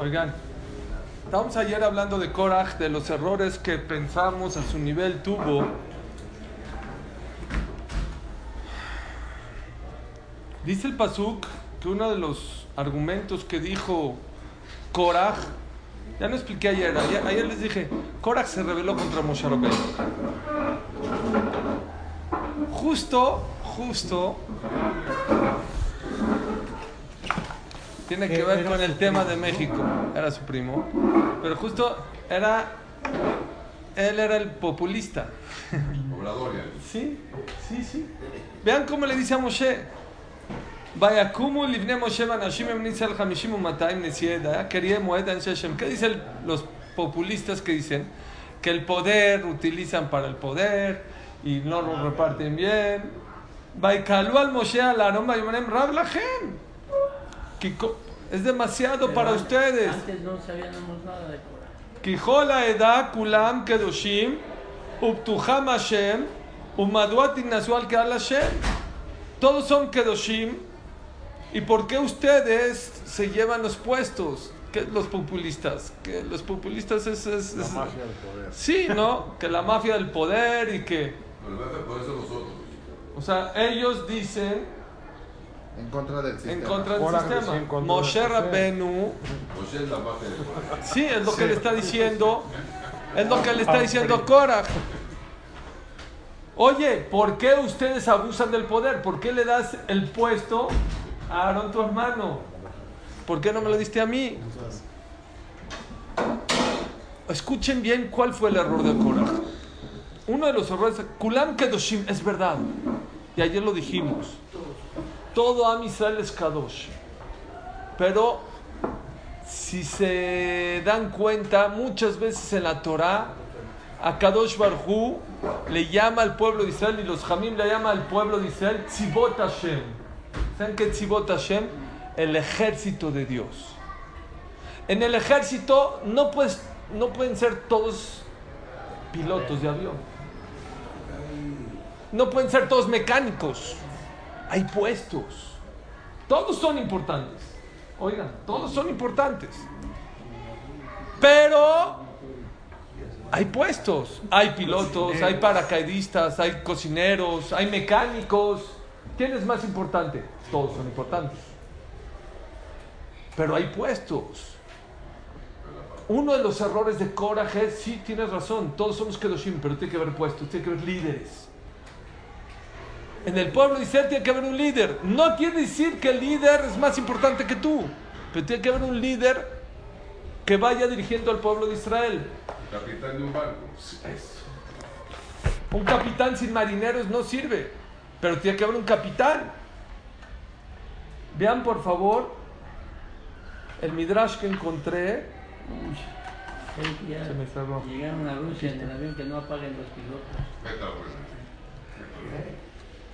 Oigan, estábamos ayer hablando de Korach, de los errores que pensamos a su nivel tuvo. Dice el Pasuk que uno de los argumentos que dijo Korach, ya no expliqué ayer, ayer, les dije, Korach se rebeló contra Moshe. Justo, justo tiene que ver con el tema de México. Era su primo. Pero justo era. Él era el populista. Sí, sí, sí. Vean cómo le dice a Moshe. Vayakumu livne Moshe vanashim emnitza al ¿Qué dicen los populistas que dicen? Que el poder utilizan para el poder y no lo reparten bien. Baikalu al Moshe Alarón Bayonem Rab Lachem. Es demasiado Pero para antes, ustedes. Antes no sabíamos nada de Torah. Kijola edad kulam kedushim, uptuham Hashem, umaduat al keal Hashem. Todos son kedushim. ¿Y por qué ustedes se llevan los puestos? que los populistas, que los populistas es... es la mafia del poder. Sí, ¿no? que la mafia del poder y que... Bueno, por eso nosotros. O sea, ellos dicen En contra del sistema. en contra del sistema. en contra Moshe. Rabbenu es la del poder. Sí, es lo que le está diciendo. Es lo que le está diciendo Korah. Oye, ¿por qué ustedes abusan del poder? ¿Por qué le das el puesto a Aarón tu hermano? ¿Por qué no me lo diste a mí? Escuchen bien cuál fue el error de Korah. Uno de los errores, Kulam Kedoshim, es verdad. Y ayer lo dijimos. Todo Am Israel es Kadosh. Pero si se dan cuenta, muchas veces en la Torah, a Kadosh Barhu le llama al pueblo de Israel y los Jamim le llama al pueblo de Israel Tzibot Hashem. ¿Saben qué Tzibot Hashem? El ejército de Dios. En el ejército no, puedes, no pueden ser todos pilotos de avión. No pueden ser todos mecánicos. Hay puestos. Todos son importantes. Oigan, todos son importantes. Pero hay puestos, hay pilotos, hay paracaidistas, hay cocineros, hay mecánicos. ¿Quién es más importante? Todos son importantes. Pero hay puestos. Uno de los errores de coraje es, sí, tienes razón, todos somos Kedoshim, pero tiene que haber puestos, tiene que haber líderes. En el pueblo de Israel tiene que haber un líder. No quiere decir que el líder es más importante que tú, pero tiene que haber un líder que vaya dirigiendo al pueblo de Israel. El capitán de un barco. Un capitán sin marineros no sirve, pero tiene que haber un capitán. Vean por favor el midrash que encontré. Que ya Se me cerró. Llegaron a Rusia en el avión que no apaguen los pilotos.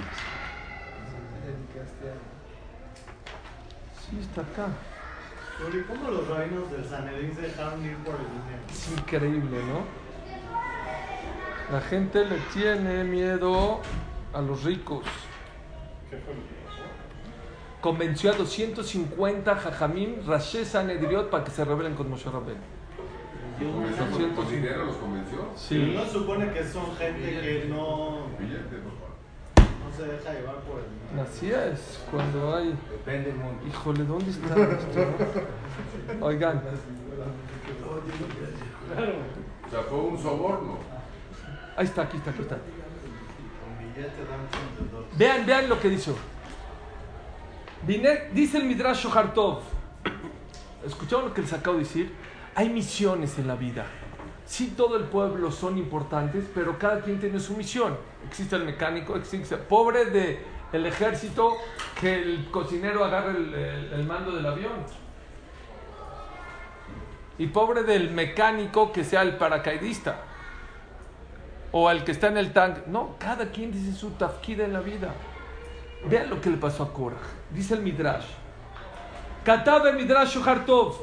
Eso. Sí, está acá. Uri, ¿cómo los reinos del Sanedrín se dejaron ir por el dinero? Es increíble, ¿no? La gente le tiene miedo a los ricos. ¿Qué fue lo que pasó? Convenció a 250 jajamim, Rashe Sanedriot, para que se rebelen con Moshe Rabbeinu. ¿Convenció con, dinero los convenció? Sí. no supone que son gente que no, Billete, por favor. Se deja llevar por el. Así es, cuando hay... Depende del mundo. Híjole, ¿dónde está esto? Oigan, O sea, fue un soborno. ahí está, aquí está, aquí está. Vean, vean lo que dice. Dice el Midrash Shohar Tov. ¿Escucharon lo que les acabo de decir? Hay misiones en la vida. Sí, todo el pueblo son importantes, pero cada quien tiene su misión. Existe el mecánico, existe pobre de el ejército que el cocinero agarre el, mando del avión. Y pobre del mecánico que sea el paracaidista. O el que está en el tanque. No, cada quien dice su tafkida en la vida. Vean lo que le pasó a Korah. Dice el Midrash. Katab el Midrash Shohar Tov.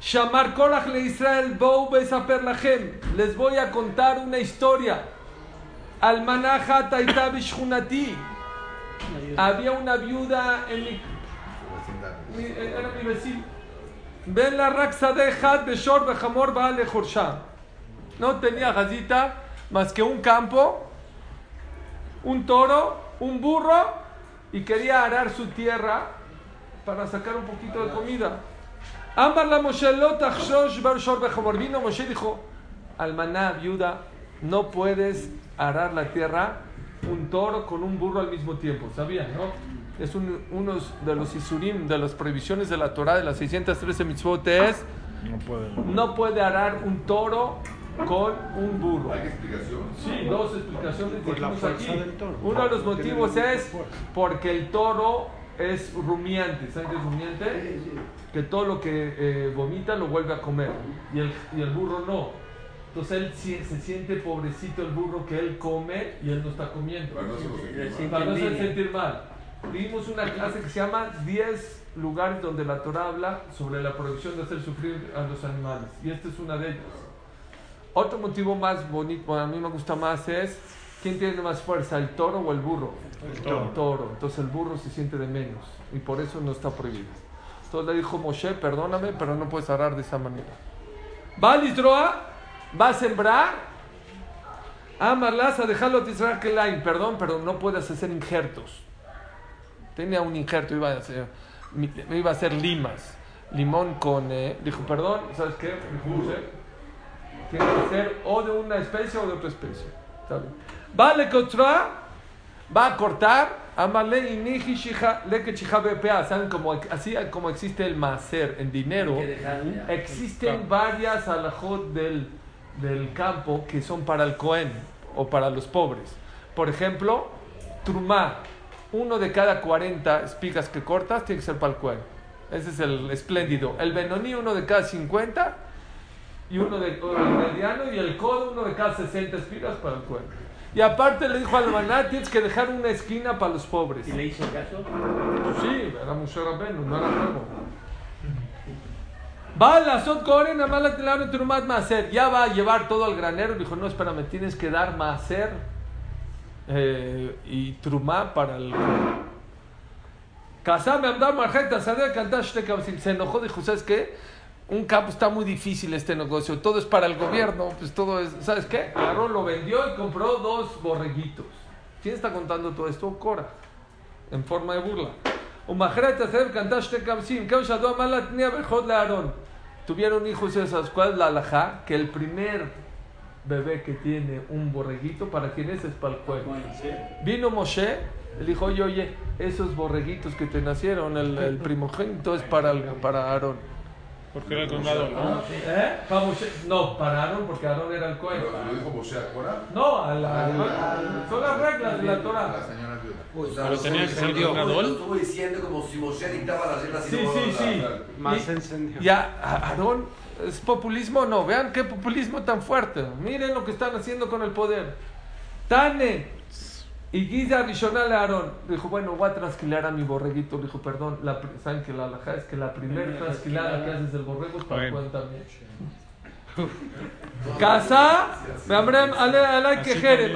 Shamar Korach le Israel Bou Lachem. Les voy a contar una historia. Almanaja Taita Bishunati. Había una viuda en mi, mi- era mi vecino. Ven la raxa de Had Beshor Behamor Baale Jorsha. No tenía gazita más que un campo, un toro, un burro y quería arar su tierra para sacar un poquito de comida. Ambar la Moshe lo tachshosh bar shor bechamor. Vino Moshe dijo, almaná, viuda, no puedes arar la tierra un toro con un burro al mismo tiempo. ¿Sabían, no? Es un- uno de los isurim, de las prohibiciones de la Torah, de las 613 mitzvot, es No puede. no puede arar un toro con un burro. ¿Hay explicación? Sí, dos explicaciones Por la fuerza aquí. del toro. Uno de los motivos es porque el toro es rumiante. ¿Saben qué es rumiante? Que todo lo que eh, vomita lo vuelve a comer. Y el, y el burro no. Entonces él si- se siente pobrecito el burro que él come y él no está comiendo. Para no se sentir mal. Para no hacer envidia. sentir mal. Vimos una clase que se llama 10 lugares donde la Torah habla sobre la prohibición de hacer sufrir a los animales. Y este es una de ellas. Otro motivo más bonito, a mí me gusta más, es ¿quién tiene más fuerza, el toro o el burro? El toro. Entonces el burro se siente de menos y por eso no está prohibido. Entonces le dijo Moshe, perdóname, pero no puedes arar de esa manera. Va a va a sembrar, amarlas a dejarlo de Israel que line, perdón, pero no puedes hacer injertos. Tenía un injerto, iba a hacer, iba a hacer limas, limón con, eh, dijo, perdón, ¿sabes qué? Tiene que ser o de una especie o de otra especie. Está bien. Va le contra, va a cortar, amale y. ¿Saben cómo, así como existe el macer en dinero? Existen varias alajot del, del campo que son para el Cohen o para los pobres. Por ejemplo, Trumá, uno de cada 40 espigas que cortas tiene que ser para el Cohen. Ese es el espléndido. El Benoní, uno de cada 50 y uno de el mediano y el codo, uno de cada 60 espigas para el Cohen. Y aparte le dijo al maná, tienes que dejar una esquina para los pobres. ¿Y le hizo caso? Sí, era Moshe Rabbeinu, no era. Va la Maser. Ya va a llevar todo al granero. Dijo, no, espérame, tienes que dar Maser eh, y Trumá para el. Casame Amdar Marjeta, Sadeh Kantash Shte Kabasim. Se enojó, dijo, ¿sabes qué? Un campo está muy difícil este negocio. Todo es para el gobierno. Pues todo es. ¿Sabes qué? Agarró, lo vendió y compró dos borreguitos. ¿Quién está contando todo esto? Cora en forma de burla. Hacer cantar shte kamsim, que Shadu amalat nia bejod la Aarón. Tuvieron hijos esas, ¿cuál es la alajá? Que el primer bebé que tiene un borreguito, ¿para quién es? Es para el pueblo. Vino Moshe, le dijo, oye, oye, esos borreguitos que te nacieron, el, el primogénito es para, el- para Aarón. Porque era el condado, ¿no? ¿Eh? Para Moshe- no, para Aarón, porque Aarón era el cohen. Pero lo dijo Moshe a Cora. No, a la, a- son las reglas de la La Torah. señora viuda. Sea, Pero lo tenía que ser encendió. Gadol. Lo estuvo diciendo como si Moshe dictaba las reglas y Sí, no sí, sí. Más Y- encendido. Ya, Aarón, ¿es populismo? No, vean qué populismo tan fuerte. Miren lo que están haciendo con el poder. Tane y Giza Rishonal a Aarón. Dijo, bueno, voy a trasquilar a mi borreguito. Dijo, perdón, la, ¿saben que la alajá es que la primera trasquilada que haces del borrego es para también? Casa,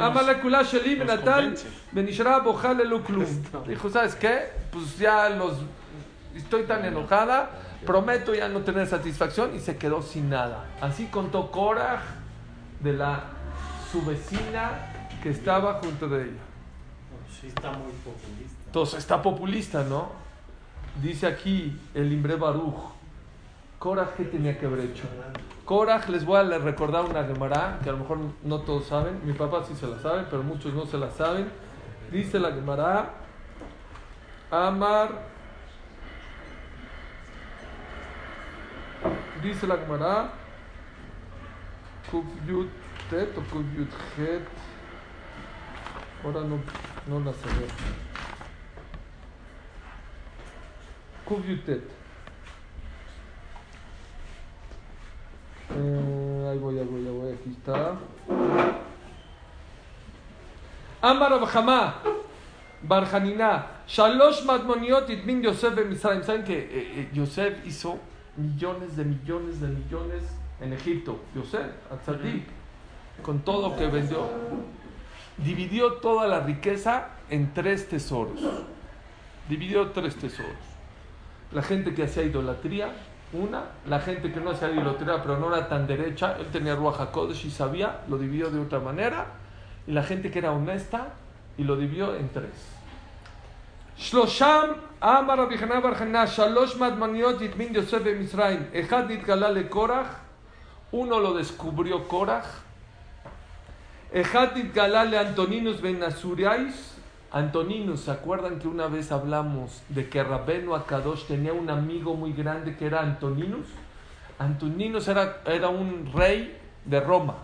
amale kula sheli nos benatal, convence. benishra bojal elu klum. Dijo, ¿sabes qué? Pues ya los estoy tan enojada prometo ya no tener satisfacción y se quedó sin nada. Así contó Korah de la su vecina que estaba junto de ella. Está muy populista. Entonces está populista, ¿no? Dice aquí el Imbre Baruch. Korah, ¿qué tenía que haber hecho? Korah, les voy a recordar una Gemara que a lo mejor no todos saben. Mi papá sí se la sabe, pero muchos no se la saben. Dice la Gemara: Amar. Dice la Gemara: Tet o Het. Ahora no, no la sé ver. Kuf Yud Tet. Eh, ahí voy, ahí voy, ahí voy, aquí está. Amar Abhama, Barjanina, Shalosh Madmoniot Itmin Yosef Misraim. ¿Saben que eh, eh, Yosef hizo millones de millones de millones en Egipto? Yosef, Atzadik, con todo lo que vendió. Dividió toda la riqueza en tres tesoros. Dividió tres tesoros. La gente que hacía idolatría, una, la gente que no hacía idolatría pero no era tan derecha, él tenía Ruach HaKodesh y sabía, lo dividió de otra manera, y la gente que era honesta y lo dividió en tres. Shlosham Amar Hanan bar Hanan, Shalosh Madmaniot Yitmin Yosef Misraim, Echad Nitgala le Korach, uno lo descubrió Korach, Echad Nitgala le Antoninus ben Nasuriais, Antoninus, ¿se acuerdan que una vez hablamos de que Rabenu Akadosh tenía un amigo muy grande que era Antoninus? Antoninus era, era un rey de Roma.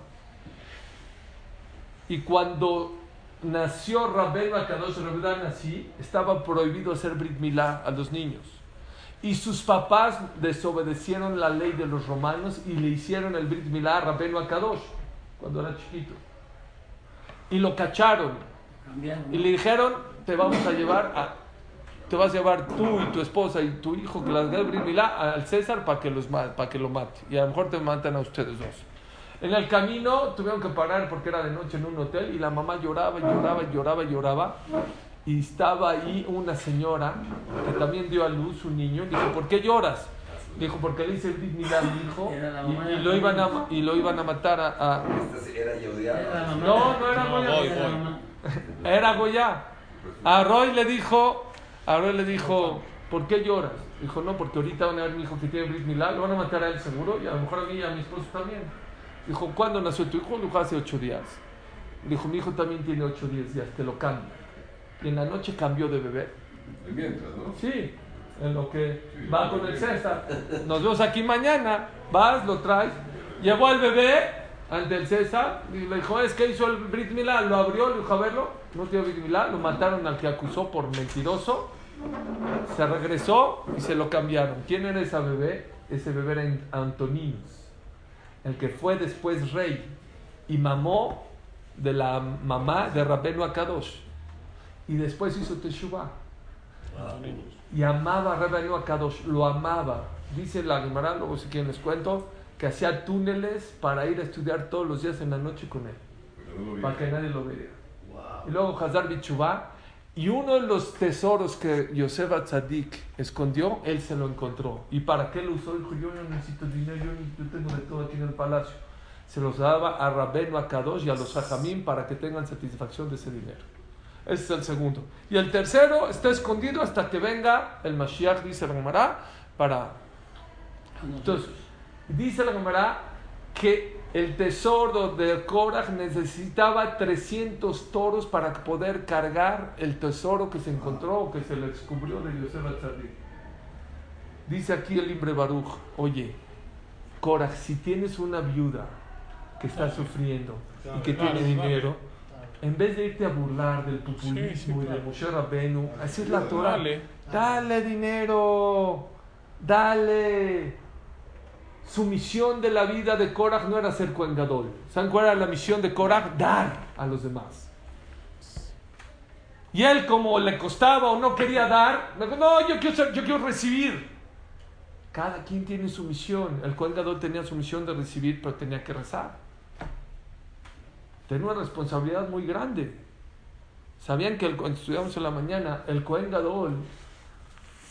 Y cuando nació Rabenu Akadosh Rabban así, estaba prohibido hacer Brit Milá a los niños. Y sus papás desobedecieron la ley de los romanos y le hicieron el Brit Milá a Rabenu Akadosh cuando era chiquito. Y lo cacharon. Y le dijeron, te vamos a llevar a, te vas a llevar tú y tu esposa y tu hijo que las Milá al César para que, los, para que lo mate. Y a lo mejor te matan a ustedes dos. En el camino tuvieron que parar porque era de noche en un hotel y la mamá lloraba y lloraba y lloraba y lloraba. Y estaba ahí una señora que también dio a luz un niño. Dijo, ¿por qué lloras? Dijo, porque le hice Era la y, y lo iban a, y lo iban a matar a- a, Esta sí era No, no era No, Goya. voy, voy. Era Goya. A Roy le dijo, a Roy le dijo, ¿por qué lloras? Dijo, no, porque ahorita van a ver mi hijo que tiene Brit Milá, lo van a matar a él seguro, y a lo mejor a mí y a mi esposo también. Dijo, ¿cuándo nació tu hijo? Dijo, hace ocho días. Dijo, mi hijo también tiene ocho o diez días, te lo cambio. Y en la noche cambió de bebé. Mientras, ¿no? Sí, en lo que va con el César. Nos vemos aquí mañana. Vas, lo traes. Llevó al bebé ante el César y le dijo, es que hizo el Brit Milá. Lo abrió, le dijo, a verlo. No tiene Brit Milá. Lo mataron al que acusó por mentiroso. Se regresó y se lo cambiaron. ¿Quién era ese bebé? Ese bebé era Antoninus, el que fue después rey y mamó de la mamá de Rabenu Akadosh. Y después hizo Teshuvah y amaba a Rabenu Akadosh, lo amaba. Dice la Gemara, luego si quieren les cuento, que hacía túneles para ir a estudiar todos los días en la noche con él, no para que nadie lo vea. Y luego Hazar Bichubá, y uno de los tesoros que Yosef Atzadik escondió, él se lo encontró. ¿Y para qué lo usó? Dijo, yo no necesito dinero, yo, yo tengo de todo aquí en el palacio. Se los daba a Rabenu Akadosh y a los Hajamim para que tengan satisfacción de ese dinero. Ese es el segundo. Y el tercero está escondido hasta que venga el Mashiach, dice la Gemara, para... Entonces, dice la Gemara que el tesoro de Korach necesitaba 300 toros para poder cargar el tesoro que se encontró o que se le descubrió de Yosef Atzadik. Dice aquí el Imbre Baruch, oye, Korach, si tienes una viuda que está sufriendo y que tiene dinero, en vez de irte a burlar del populismo Sí, sí, y de claro. Moshe Rabbeinu, así es la Torah. Dale. Dale dinero, dale. Su misión de la vida de Korach no era ser Gadol. ¿Saben cuál era la misión de Korach? Dar a los demás. Y él, como le costaba o no quería dar, me dijo, no, yo quiero, ser- yo quiero recibir. Cada quien tiene su misión. El Gadol tenía su misión de recibir, pero tenía que rezar. Tenía una responsabilidad muy grande. ¿Sabían que el, cuando estudiamos en la mañana, el Kohen Gadol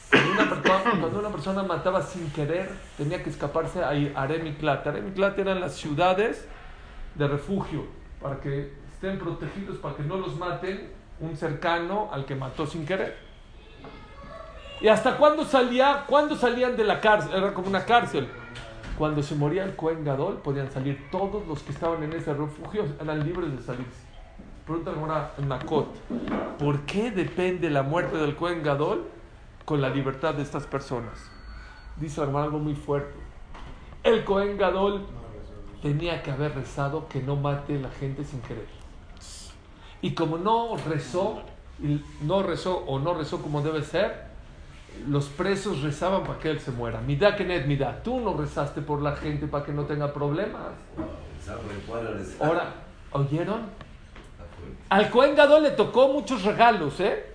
Cuando una, persona, cuando una persona mataba sin querer, tenía que escaparse a Aremiklat. Aremiklat eran las ciudades de refugio, para que estén protegidos, para que no los maten un cercano al que mató sin querer. ¿Y hasta cuándo salía? ¿Cuándo salían de la cárcel? Era como una cárcel. Cuando se moría el Cohen Gadol, podían salir todos los que estaban en ese refugio, eran libres de salirse. Pregunta ahora en Makot, ¿por qué depende la muerte del Cohen Gadol con la libertad de estas personas? Dice hermano algo muy fuerte. El Cohen Gadol tenía que haber rezado que no mate la gente sin querer. Y como no rezó, no rezó o no rezó como debe ser, los presos rezaban para que él se muera. Midá que net midá. Tú no rezaste por la gente para que no tenga problemas. Ahora, ¿oyeron? Al Cohen Gadol le tocó muchos regalos, ¿eh?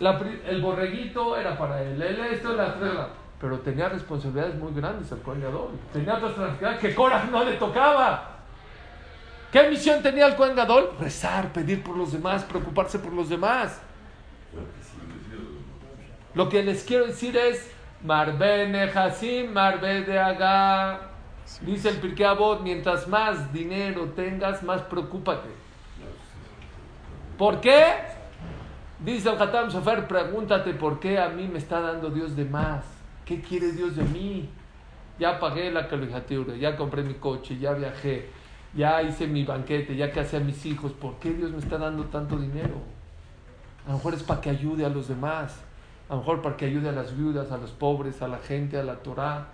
el borreguito era para él, él esto, la regla. Pero tenía responsabilidades muy grandes el Cohen Gadol. Tenía otras responsabilidades que Cora no le tocaba. ¿Qué misión tenía el Cohen Gadol? Rezar, pedir por los demás, preocuparse por los demás. Lo que les quiero decir es, Marbene Hasim, Marbe de. Dice el Pirkei Avot, mientras más dinero tengas, más preocúpate. ¿Por qué? Dice el Sofer, pregúntate por qué a mí me está dando Dios de más. ¿Qué quiere Dios de mí? Ya pagué la calificatura, ya compré mi coche, ya viajé, ya hice mi banquete, ya casé a mis hijos. ¿Por qué Dios me está dando tanto dinero? A lo mejor es para que ayude a los demás. A lo mejor para que ayude a las viudas, a los pobres, a la gente, a la Torah.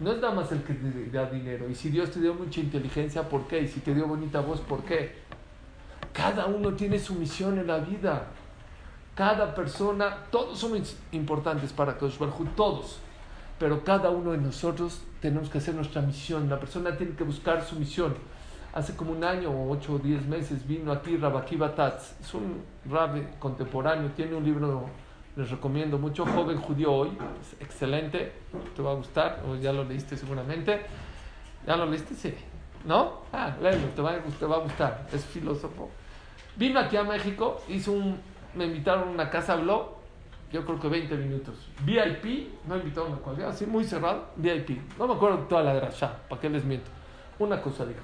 No es nada más el que te da dinero. Y si Dios te dio mucha inteligencia, ¿por qué? Y si te dio bonita voz, ¿por qué? Cada uno tiene su misión en la vida. Cada persona, todos somos importantes para Kosh todos. Pero cada uno de nosotros tenemos que hacer nuestra misión. La persona tiene que buscar su misión. Hace como un año o ocho o diez meses vino aquí Rabaki Batatz. Es un rabbi contemporáneo, tiene un libro les recomiendo mucho. Joven judío hoy, es excelente, te va a gustar, o ya lo leíste seguramente. ¿Ya lo leíste? Sí. ¿No? Ah, léelo, te va, te va a gustar, es filósofo. Vino aquí a México, hizo un, me invitaron a una casa, habló, yo creo que 20 minutos. VIP, no invitaron a cualquiera, así muy cerrado, VIP. No me acuerdo toda la ya ¿para qué les miento? Una cosa dijo.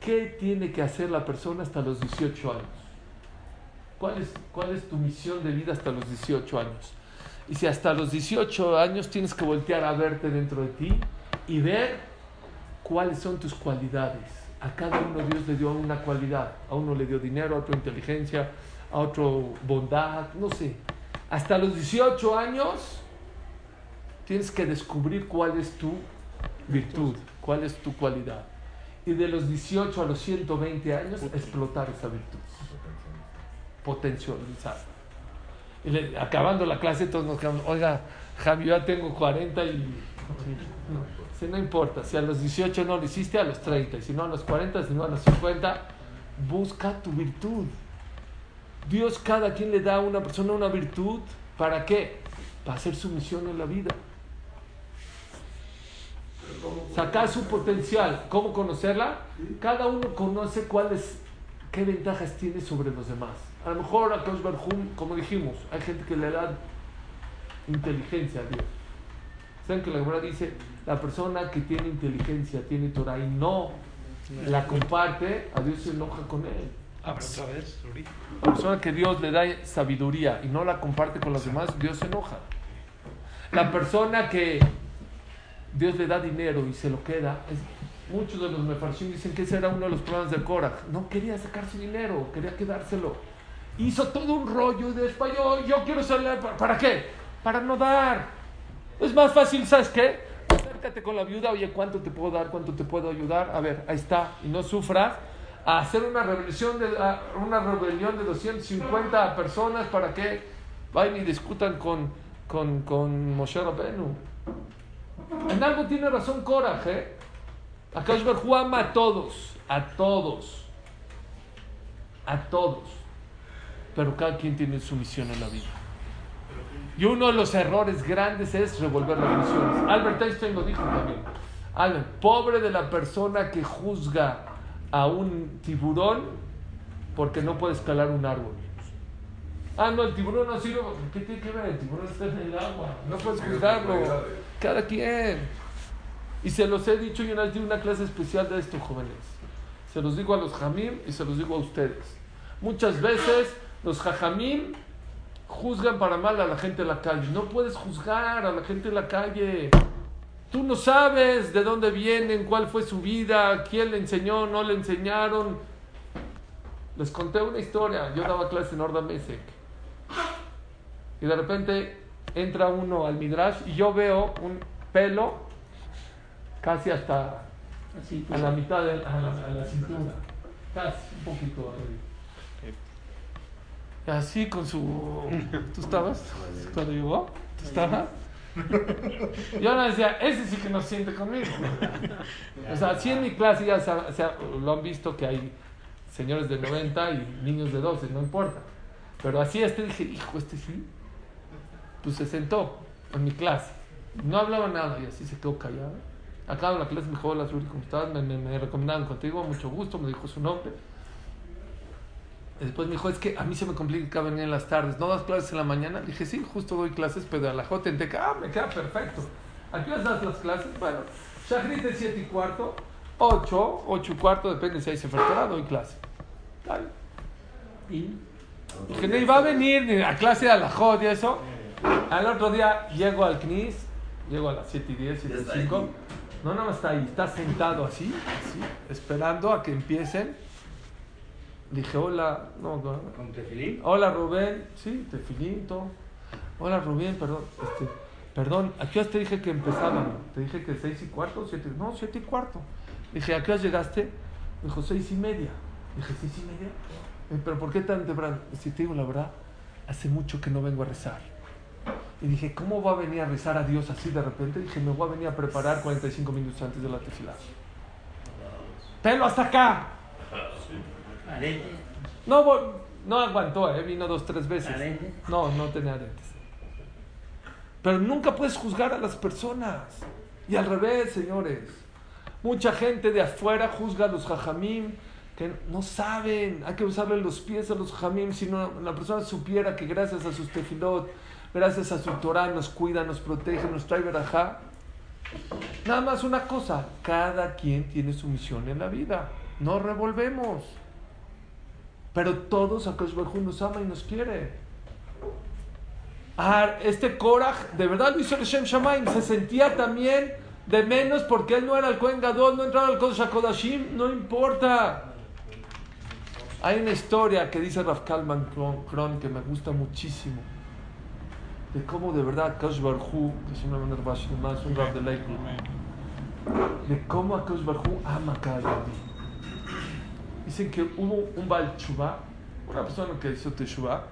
¿Qué tiene que hacer la persona hasta los 18 años? ¿Cuál es, ¿Cuál es tu misión de vida hasta los 18 años? Y si hasta los 18 años tienes que voltear a verte dentro de ti y ver cuáles son tus cualidades. A cada uno Dios le dio una cualidad. A uno le dio dinero, a otro inteligencia, a otro bondad, no sé. Hasta los 18 años tienes que descubrir cuál es tu virtud, cuál es tu cualidad. Y de los 18 a los 120 años explotar esa virtud potencializar. Y acabando la clase, todos nos quedamos, oiga, Javi, yo ya tengo 40 y. No, no importa, si a los 18 no lo hiciste, a los 30, y si no a los 40, si no a los 50, busca tu virtud. Dios cada quien le da a una persona una virtud, ¿para qué? Para hacer su misión en la vida. Sacar su potencial. ¿Cómo conocerla? Cada uno conoce cuáles, qué ventajas tiene sobre los demás. A lo mejor a Kosh Barhum, como dijimos, hay gente que le da inteligencia a Dios. ¿Saben que la Gemara dice, la persona que tiene inteligencia, tiene Torah y no la comparte, a Dios se enoja con él. Ah, otra vez, La persona que Dios le da sabiduría y no la comparte con los demás, Dios se enoja. La persona que Dios le da dinero y se lo queda, muchos de los mefarshim dicen que ese era uno de los problemas de Korah. No quería sacar su dinero, quería quedárselo hizo todo un rollo de español. Yo quiero salir. ¿Para qué? Para no dar. Es más fácil, ¿sabes qué? Acércate con la viuda. Oye, ¿cuánto te puedo dar? ¿Cuánto te puedo ayudar? A ver, ahí está. Y no sufras. A hacer una rebelión de, una rebelión de 250 personas para que vayan y discutan con, con, con Moshe Rabenu. En algo tiene razón Coraje. ¿eh? Acá ama a todos. A todos. A todos pero cada quien tiene su misión en la vida. Y uno de los errores grandes es revolver las misiones. Albert Einstein lo dijo también. Albert, pobre de la persona que juzga a un tiburón porque no puede escalar un árbol. Ah, no, el tiburón no sirve. ¿Qué tiene que ver? El tiburón está en el agua. No puedes juzgarlo. Cada quien. Y se los he dicho y una vez di una clase especial de esto, jóvenes. Se los digo a los jamim y se los digo a ustedes. Muchas veces los jajamim juzgan para mal a la gente en la calle. No puedes juzgar a la gente en la calle. Tú no sabes de dónde vienen, cuál fue su vida, quién le enseñó, no le enseñaron. Les conté una historia. Yo daba clase en Orda Mesek. Y de repente entra uno al Midrash y yo veo un pelo casi hasta Así, a la mitad de a la, a la cintura. Casi, un poquito arriba. Así con su... ¿Tú estabas cuando llegó? ¿Tú estabas? Yo no decía, ese sí que no siente conmigo. O sea, así en mi clase ya se se lo han visto que hay señores de 90 y niños de 12, no importa. Pero así este dije, hijo, este sí. Pues se sentó en mi clase. No hablaba nada y así se quedó callado. Acá la clase me dijo, hola, Suri, ¿cómo estás? Me, me, me recomendaron contigo, mucho gusto, me dijo su nombre. Después me dijo, es que a mí se me complica venir en las tardes. ¿No das clases en la mañana? Le dije, sí, justo doy clases, pero a la J en Teca. Ah, me queda perfecto. ¿A qué horas das las clases? Bueno, Shahrit de 7 y cuarto, 8, 8 y cuarto, depende si hay sefertora, doy clase. Dale. Y Que no iba a venir ni a clase de la J y eso. Al otro día llego al CNIS, llego a las 7 y 10, 7 Ya y está 5. ahí. No, nada más está ahí, está sentado así, así, esperando a que empiecen. Dije, hola, no, con tefilín. Hola Rubén, sí, tefilín, todo. Hola Rubén, perdón, este, perdón, ¿a qué horas te dije que empezaban? Te dije que seis y cuarto, siete, no, siete y cuarto. Dije, ¿a qué horas llegaste? Me dijo, seis y media. Dije, ¿seis y media? "Eh, ¿Pero por qué tan temprano? Si te digo la verdad, hace mucho que no vengo a rezar. Y dije, ¿cómo va a venir a rezar a Dios así de repente? Dije, me voy a venir a preparar 45 minutos antes de la tefilá. Pelo hasta acá. No, no aguantó, ¿eh? vino dos, tres veces. No, no tenía aretes. Pero nunca puedes juzgar a las personas. Y al revés, señores. Mucha gente de afuera juzga a los jajamim que no saben. Hay que usarle los pies a los jajamim. Si no, la persona supiera que gracias a sus tefilot, gracias a su Torah, nos cuida, nos protege, nos trae verajá. Nada más una cosa. Cada quien tiene su misión en la vida. No revolvemos. Pero todos a Baruj Hu nos ama y nos quiere. Ah, este Korach, de verdad lo hizo el Shem Shamaim, se sentía también de menos porque él no era el Kohen Gadol, no entraba al Kodesh HaKodashim, no importa. Hay una historia que dice Rav Kalman Kron, que me gusta muchísimo, de cómo de verdad Kodesh Baruj Hu, que es una un de Lakewood, de cómo a Kodesh Baruj Hu ama a cada. Dicen que hubo un Baal una persona que hizo Teshuvah,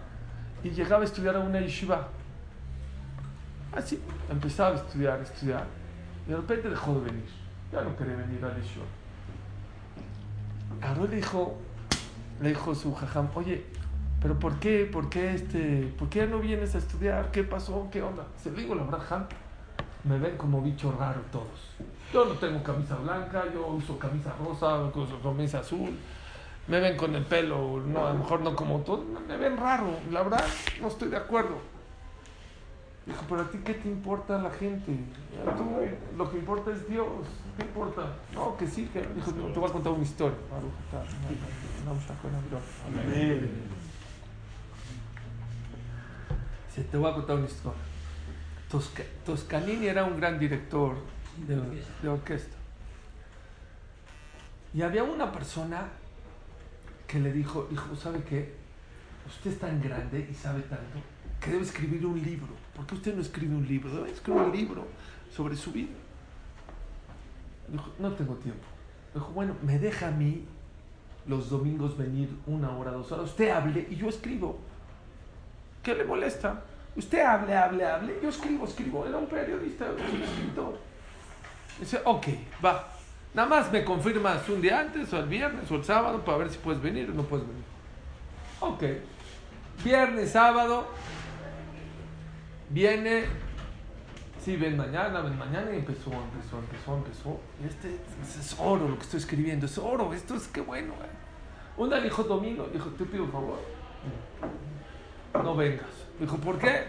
y llegaba a estudiar a una yeshiva. Así, empezaba a estudiar, a estudiar, y de repente dejó de venir. Ya no quería venir a la yeshiva. Le dijo, le dijo su jajam, oye, pero ¿por qué, por qué, este, por qué no vienes a estudiar? ¿Qué pasó? ¿Qué onda? Se lo digo, la verdad, me ven como bicho raro todos. Yo no tengo camisa blanca, yo uso camisa rosa, uso camisa azul. Me ven con el pelo, no, a lo mejor no como todos, me ven raro. La verdad, no estoy de acuerdo. Dijo, pero a ti qué te importa la gente? A tú, lo que importa es Dios. ¿Qué importa? No, que sí, que dijo, no, te voy a contar una historia. Sí, te voy a contar una historia. Tosca- Toscanini era un gran director de, de orquesta. Y había una persona que le dijo, hijo, ¿sabe qué? Usted es tan grande y sabe tanto que debe escribir un libro. ¿Por qué usted no escribe un libro? Debe escribir un libro sobre su vida. Dijo, no tengo tiempo. Dijo, bueno, me deja a mí los domingos venir una hora, dos horas. Usted hable y yo escribo. ¿Qué le molesta? Usted hable, hable, hable. Yo escribo, escribo. Era un periodista, un escritor. Dice, ok, va. Nada más me confirmas un día antes, o el viernes, o el sábado, para ver si puedes venir o no puedes venir. Ok. Viernes, sábado. Viene. Sí, ven mañana, ven mañana. Y empezó, empezó, empezó, empezó. Y este es oro lo que estoy escribiendo. Es oro. Esto es qué bueno. eh. Un día dijo Domingo, dijo, te pido un favor. no vengas. Dijo, ¿por qué?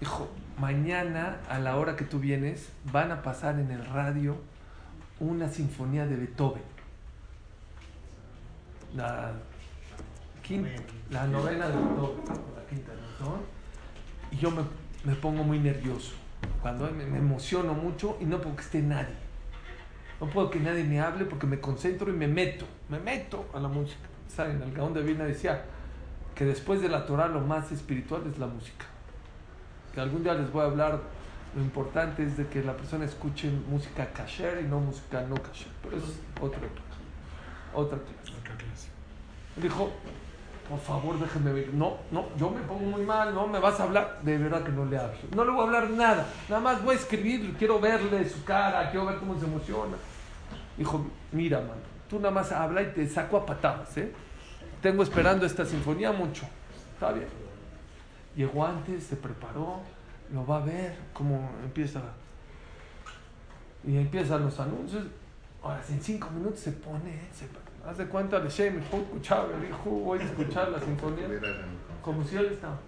Dijo, mañana a la hora que tú vienes van a pasar en el radio una sinfonía de Beethoven. La, quinta, la novena de Beethoven, la quinta, ¿no? Y yo me, me pongo muy nervioso. Cuando me, me emociono mucho y no porque esté nadie. No puedo que nadie me hable porque me concentro y me meto, me meto a la música. ¿Saben? El Gaón de Vilna decía que después de la Torah lo más espiritual es la música. Que algún día les voy a hablar, lo importante es de que la persona escuche música kasher y no música no kasher. Pero es otra otra clase. Dijo, por favor déjeme ver. No, no, yo me pongo muy mal, no me vas a hablar. De verdad que no le hablo. No le voy a hablar nada. Nada más voy a escribir, quiero verle su cara, quiero ver cómo se emociona. Dijo, mira, mano, tú nada más habla y te saco a patadas, ¿eh? Tengo esperando esta sinfonía mucho. Está bien. Llegó antes, se preparó, lo va a ver cómo empieza. Y empiezan los anuncios. Ahora, en cinco minutos se pone, ¿eh? se haz de cuenta de Shem, escuchaba, dijo, voy a escuchar la sinfonía. Como si él estaba.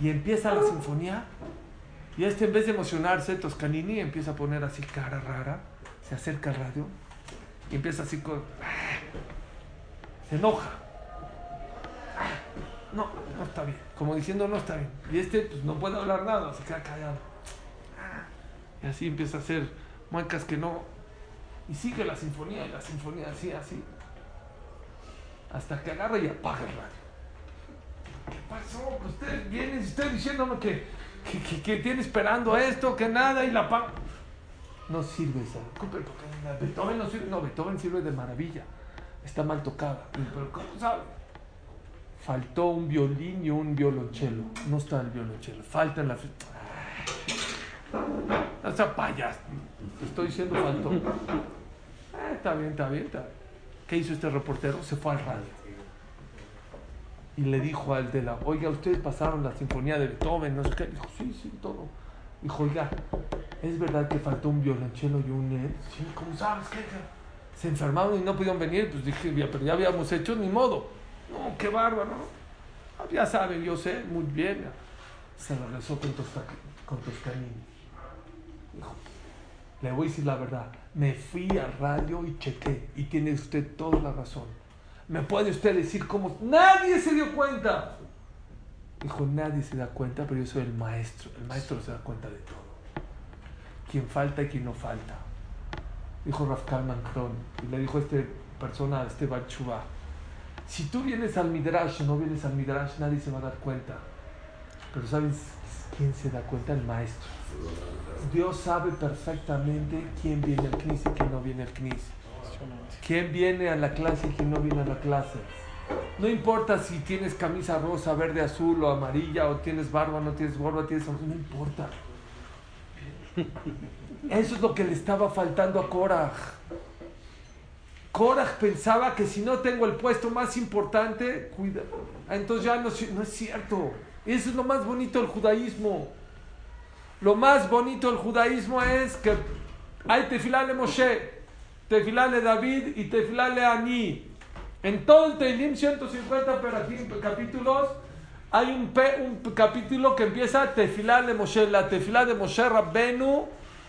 Y empieza la sinfonía. Y este, en vez de emocionarse, Toscanini empieza a poner así cara rara. Se acerca al radio. Y empieza así con. Se enoja. No, no está bien. Como diciendo, no está bien. Y este, pues no puede hablar nada, se queda callado. Y así empieza a hacer muecas que no. Y sigue la sinfonía, y la sinfonía así, así. Hasta que agarra y apaga el radio. ¿Qué pasó? Pues usted viene, usted diciéndome que, que, que, que, tiene esperando esto, que nada, y la apaga. No sirve esa. Beethoven no sirve. No, Beethoven sirve de maravilla. Está mal tocada. Pero ¿cómo sabe? Faltó un violín y un violonchelo. No está el violonchelo. Falta en la. No sea payas. Estoy diciendo faltó. Eh, está bien, está bien, está bien. ¿Qué hizo este reportero? Se fue al radio. Y le dijo al de la, oiga, ustedes pasaron la sinfonía de Beethoven, no sé qué. Dijo, sí, sí, todo. Dijo, oiga, ¿es verdad que faltó un violonchelo y un él? Sí, ¿cómo sabes qué? Se enfermaron y no pudieron venir. Pues dije, pero ya habíamos hecho, ni modo. No, qué bárbaro. Ya saben, yo sé, muy bien. Se regresó con, Tosca, con Toscanini. Dijo, le voy a decir la verdad. Me fui al radio y chequé. Y tiene usted toda la razón. ¿Me puede usted decir cómo? Nadie se dio cuenta. Dijo, nadie se da cuenta, pero yo soy el maestro. El maestro se da cuenta de todo. Quién falta y quién no falta. Dijo Raf Kalman Kron. Y le dijo a esta persona, a este Bachuba, si tú vienes al Midrash o no vienes al Midrash, nadie se va a dar cuenta. Pero ¿sabes quién se da cuenta? El maestro. Dios sabe perfectamente quién viene al CNIS y quién no viene al CNIS. Quién viene a la clase y quién no viene a la clase. No importa si tienes camisa rosa, verde, azul o amarilla, o tienes barba, no tienes barba, tienes... No importa. Eso es lo que le estaba faltando a Korah. Korah pensaba que si no tengo el puesto más importante, cuida. Entonces ya no, es cierto. Eso es lo más bonito del judaísmo. Lo más bonito del judaísmo es que hay tefilá de Moshe, tefilá de David y tefilá de Ani. En todo el Teilim, 150 capítulos, hay un, un, capítulo que empieza tefilá de Moshe, la tefilá de Moshe Rabbenu,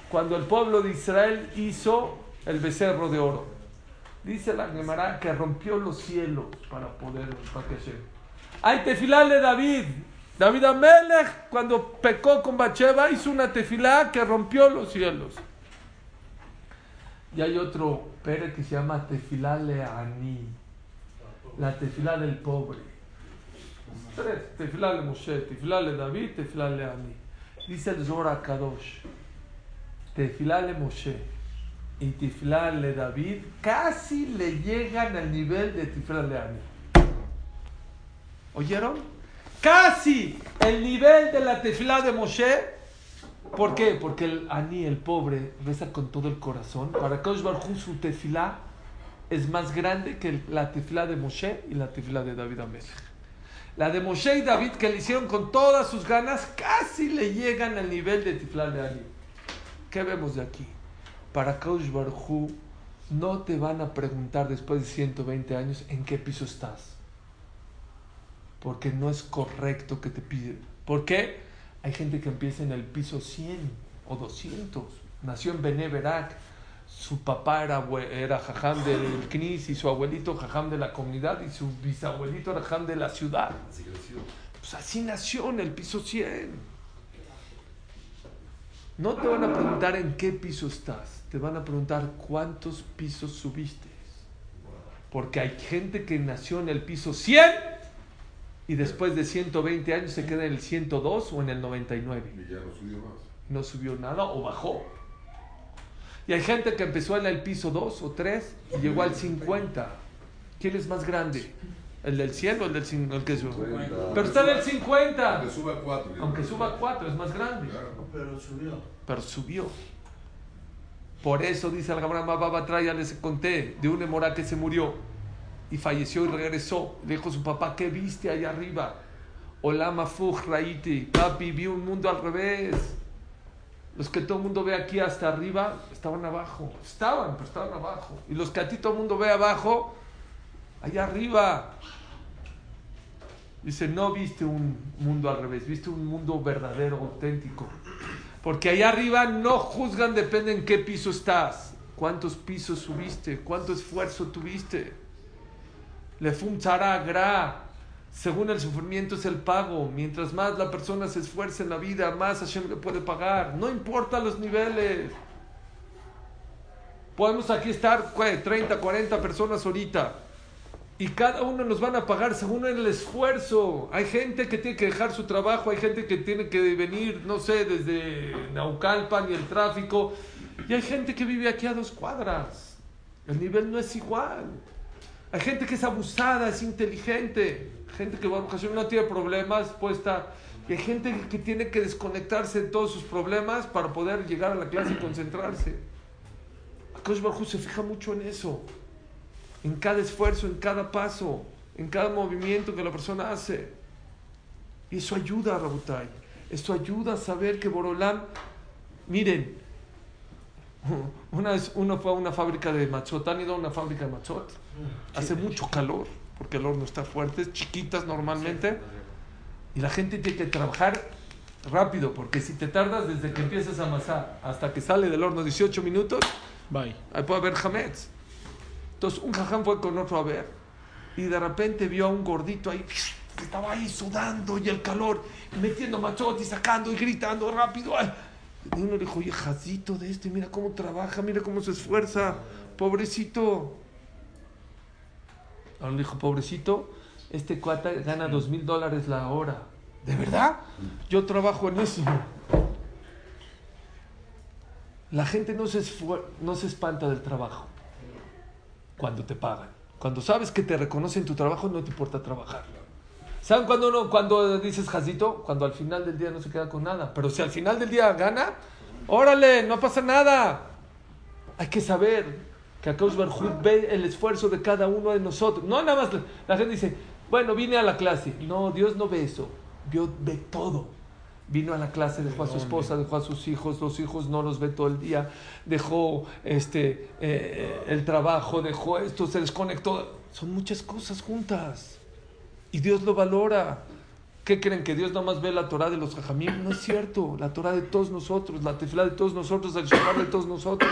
cuando el pueblo de Israel hizo el becerro de oro. Dice la Gemara que rompió los cielos para poder. Hay tefilá de David, David Amelech, cuando pecó con Bacheva, hizo una tefilá que rompió los cielos. Y hay otro pere que se llama tefilá leani, la tefilá del pobre. Tres, tefilá de Moshe, tefilá de David, tefilá leani. Dice el Zohar Kadosh, tefilá de Moshe y tefilá de David casi le llegan al nivel de tefilá leani. ¿Oyeron? casi el nivel de la tefilá de Moshe. ¿Por qué? Porque el Ani, el pobre, reza con todo el corazón. Para Kosh Barjú, su tefilá es más grande que la tefilá de Moshe y la tefilá de David Amelech. La de Moshe y David, que le hicieron con todas sus ganas, casi le llegan al nivel de tefilá de Ani. ¿Qué vemos de aquí? Para Kosh Barjú, no te van a preguntar después de 120 años en qué piso estás Porque no es correcto que te piden. ¿Por qué? Hay gente que empieza en el piso 100 o 200. Nació en Beneverac. Su papá era, era jajam del CNIS y su abuelito jajam de la comunidad y su bisabuelito era jajam de la ciudad. Así. Pues así nació en el piso 100. No te van a preguntar en qué piso estás, te van a preguntar cuántos pisos subiste. Porque hay gente que nació en el piso 100 y después de 120 años se queda en el 102 o en el 99. Y ya no subió más. No subió nada o bajó. Y hay gente que empezó en el piso 2 o 3 y llegó al 50. ¿Quién es más grande? ¿El del 100 o el del 50? El que sube? Pero está en el 50. Aunque suba cuatro. ya Aunque no suba sube. 4 es más grande. Claro. Pero subió. Pero subió. Por eso dice el Gabriel Baba ya les conté de un emorá que se murió y falleció y regresó. Le dijo su papá, ¿qué viste allá arriba? Olama Fuj Raiti, papi, vi un mundo al revés. Los que todo el mundo ve aquí hasta arriba estaban abajo. Estaban, pero estaban abajo. Y los que a ti todo el mundo ve abajo, allá arriba. Dice, no viste un mundo al revés, viste un mundo verdadero, auténtico. Porque allá arriba no juzgan, depende en qué piso estás. ¿Cuántos pisos subiste? ¿Cuánto esfuerzo tuviste? Le fum tzara gra. Según el sufrimiento es el pago. Mientras más la persona se esfuerce en la vida, más Hashem le puede pagar. No importa los niveles. Podemos aquí estar ¿qué? 30, 40 personas ahorita. Y cada uno nos van a pagar según el esfuerzo. Hay gente que tiene que dejar su trabajo, hay gente que tiene que venir, no sé, desde Naucalpan y el tráfico. Y hay gente que vive aquí a dos cuadras. El nivel no es igual. Hay gente que es abusada, es inteligente. Gente que Hashem, no tiene problemas, puede estar. Y hay gente que tiene que desconectarse de todos sus problemas para poder llegar a la clase y concentrarse. Akash Baruch Hu se fija mucho en eso en cada esfuerzo, en cada paso, en cada movimiento que la persona hace. Y eso ayuda a Rabotai. Esto ayuda a saber que Borolán, miren, una vez uno fue a una fábrica de machot, ¿han ido a una fábrica de machot? Hace mucho calor, porque el horno está fuerte, es chiquitas normalmente, y la gente tiene que trabajar rápido, porque si te tardas desde que empiezas a amasar hasta que sale del horno 18 minutos, Bye. ahí puede haber hametz. Entonces un jajam fue con otro a ver y de repente vio a un gordito ahí que estaba ahí sudando y el calor, metiendo machot y sacando y gritando rápido. Y uno le dijo, oye, de este, mira cómo trabaja, mira cómo se esfuerza, pobrecito. Ahora le dijo, pobrecito, este cuata gana dos mil dólares la hora. ¿De verdad? Yo trabajo en eso. La gente no se, no se espanta del trabajo cuando te pagan. Cuando sabes que te reconocen tu trabajo, no te importa trabajar. ¿Saben cuando uno, cuando dices jazito? Cuando al final del día no se queda con nada. Pero si al final del día gana, órale, no pasa nada. Hay que saber que Akash Barhut ve el esfuerzo de cada uno de nosotros. No nada más la, la gente dice, bueno, vine a la clase. No, Dios no ve eso. Dios ve todo. Vino a la clase, dejó a su esposa, dejó a sus hijos, los hijos no los ve todo el día, dejó este, eh, el trabajo, dejó esto, se desconectó. Son muchas cosas juntas. Y Dios lo valora. ¿Qué creen? ¿Que Dios nada más ve la Torah de los jajamim? No es cierto. La Torah de todos nosotros, la tefilá de todos nosotros, el Shabbat de todos nosotros.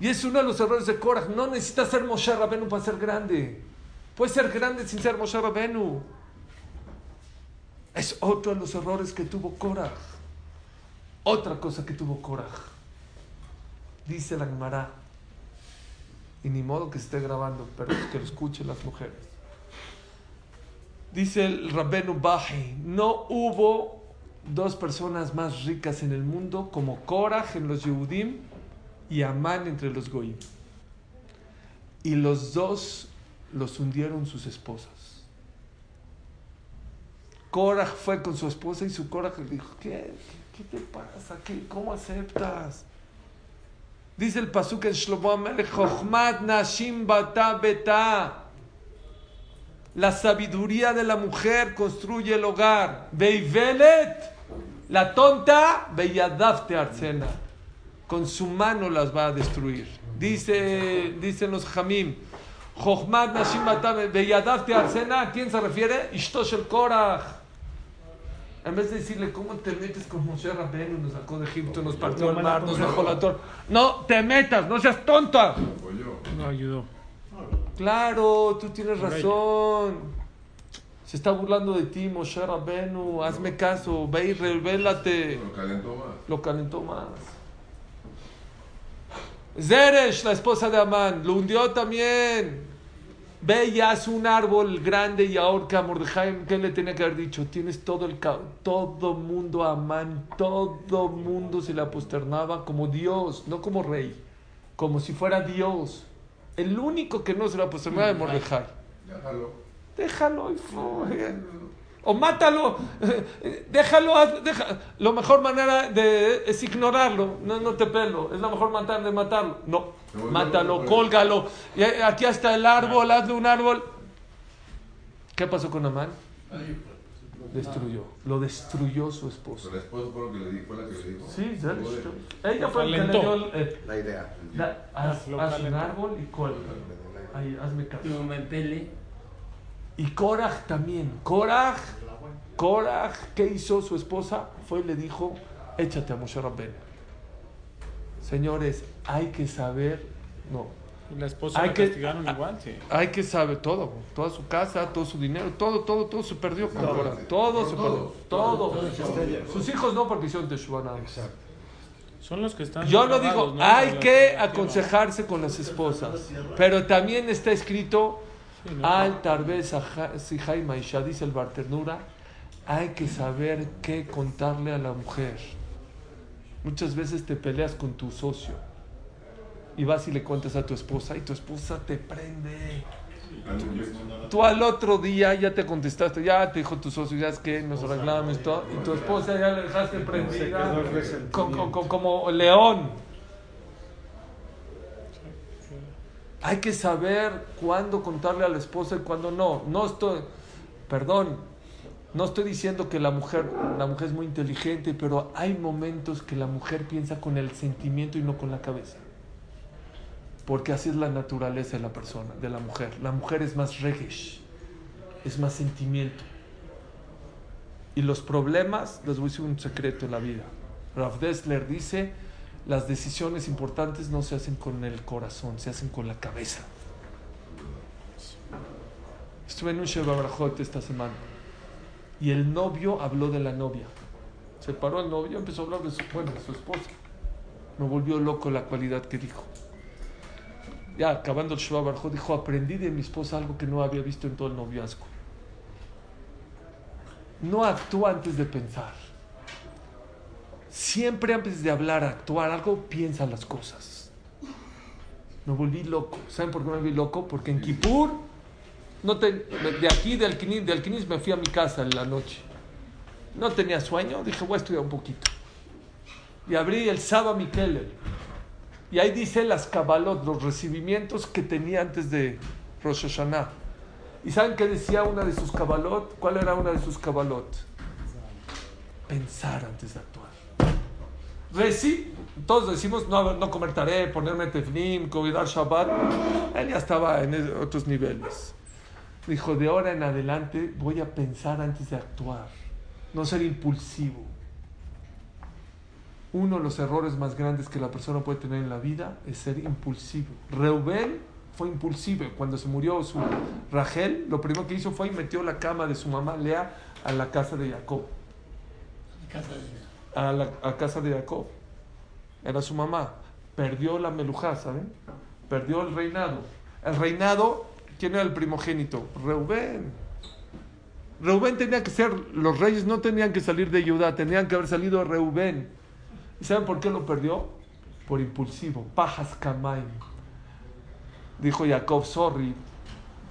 Y es uno de los errores de Korah. No necesitas ser Moshe Rabenu para ser grande. Puedes ser grande sin ser Moshe Rabenu. Es otro de los errores que tuvo Korah. Otra cosa que tuvo Korah. Dice la Gemara. Y ni modo que esté grabando, pero que lo escuchen las mujeres. Dice el Rabbenu Baji, no hubo dos personas más ricas en el mundo como Korah en los Yehudim y Amán entre los Goyim. Y los dos los hundieron sus esposas. Korah fue con su esposa y su Korah le dijo, ¿qué, qué, qué te pasa? ¿Qué, ¿Cómo aceptas? Dice el pasuk en Shlomo Amelech, Nashim Bata Beta. La sabiduría de la mujer construye el hogar. Veivelet, la tonta, Beyadafte Arsena. Con su mano las va a destruir. Dice, dicen los Jamim, Jochmat Nashim Matam Beyadavte Arsena, ¿a quién se refiere? Ishtosh el Korach. En vez de decirle, ¿cómo te metes con Moshe Rabbeinu? Nos sacó de Egipto, nos partió el mar, nos dejó la torre. No te metas, no seas tonta. Apoyó. No ayudó. Claro, tú tienes razón. Se está burlando de ti, Moshe Rabbeinu. Hazme caso, ve y revélate. Lo calentó más. Lo calentó más. Zeresh, la esposa de Amán, lo hundió también. Ve y haz un árbol grande y ahorca a Mordejai. ¿Qué le tenía que haber dicho? Tienes todo el todo mundo Amán, todo mundo se le aposternaba como Dios, no como rey, como si fuera Dios. El único que no se le aposternaba es Mordejai. Déjalo. Déjalo y fue. O mátalo, déjalo, haz- deja. Lo mejor manera de es ignorarlo, no, no te pelo, es la mejor manera de matarlo. No, mátalo, loco, cólgalo. Y aquí está el árbol, hazle un árbol. ¿Qué pasó con Amán? Destruyó, lo destruyó su. Pero la esposa fue, lo que le dijo, fue la que le dijo. Sí, ya Joder. destruyó. Ella fue la que le dio eh, La idea. da- haz, un árbol y cólgalo. Ahí, hazme caso. Yo me pele. Y Korach también. Korach, Korach, ¿qué hizo su esposa? Fue y le dijo, échate a Moshe Rabbeinu. Señores, hay que saber, no, Y la esposa Hay la que- castigaron igual, sí. hay que saber todo, toda su casa, todo su dinero, todo, todo, todo se perdió con Todo, Korach. Todo se Todo, perdió, todo. Sus hijos no porque hicieron Teshuvah nada más. Son los que están. Yo no grabados, digo, ¿no? hay que aconsejarse con las esposas, pero también está escrito. Al tal vez si Jaime Isha, dice el Barternura, hay que saber qué contarle a la mujer. Muchas veces te peleas con tu socio y vas y le cuentas a tu esposa y tu esposa te prende. Tú al otro día ya te contestaste, ya te dijo tu socio, ya es que nos arreglamos todo, y tu esposa ya le dejaste prendida co- co- co- como león. Hay que saber cuándo contarle a la esposa y cuándo no. No estoy, perdón, no estoy diciendo que la mujer, la mujer es muy inteligente, pero hay momentos que la mujer piensa con el sentimiento y no con la cabeza. Porque así es la naturaleza de la persona, de la mujer. La mujer es más regesh, es más sentimiento. Y los problemas, les voy a decir un secreto en la vida. Rav Dessler dice, las decisiones importantes no se hacen con el corazón, se hacen con la cabeza. Estuve en un Sheva Brajot esta semana y el novio habló de la novia. Se paró el novio y empezó a hablar de su, de su esposa. Me volvió loco la cualidad que dijo. Ya acabando el Sheva Brajot, dijo, aprendí de mi esposa algo que no había visto en todo el noviazgo. No actúa antes de pensar. Siempre antes de hablar, actuar algo, piensa las cosas. Me volví loco. ¿Saben por qué me volví loco? Porque en Kippur, no te- de aquí, de Alquinis, me fui a mi casa en la noche. No tenía sueño, dije, voy a estudiar un poquito. Y abrí el Saba Mikele. Y ahí dice las Kabbalot, los recibimientos que tenía antes de Rosh Hashanah. ¿Y saben qué decía una de sus Kabbalot? ¿Cuál era una de sus Kabbalot? Pensar antes de actuar. Reci, todos decimos no, no comer taré, ponerme teflim, cuidar Shabbat. Él ya estaba en otros niveles. Dijo, de ahora en adelante voy a pensar antes de actuar, no ser impulsivo. Uno de los errores más grandes que la persona puede tener en la vida es ser impulsivo. Reubén fue impulsivo. Cuando se murió su Rachel, lo primero que hizo fue y metió la cama de su mamá Lea a la casa de Jacob Casa de... a la a casa de Jacob. Era su mamá. Perdió la melujá, ¿saben? Perdió el reinado. El reinado, ¿quién era el primogénito? Reubén. Reubén tenía que ser, los reyes no tenían que salir de Judá, tenían que haber salido Reubén. ¿Y saben por qué lo perdió? Por impulsivo. Pajas Kamaim. Dijo Jacob, sorry,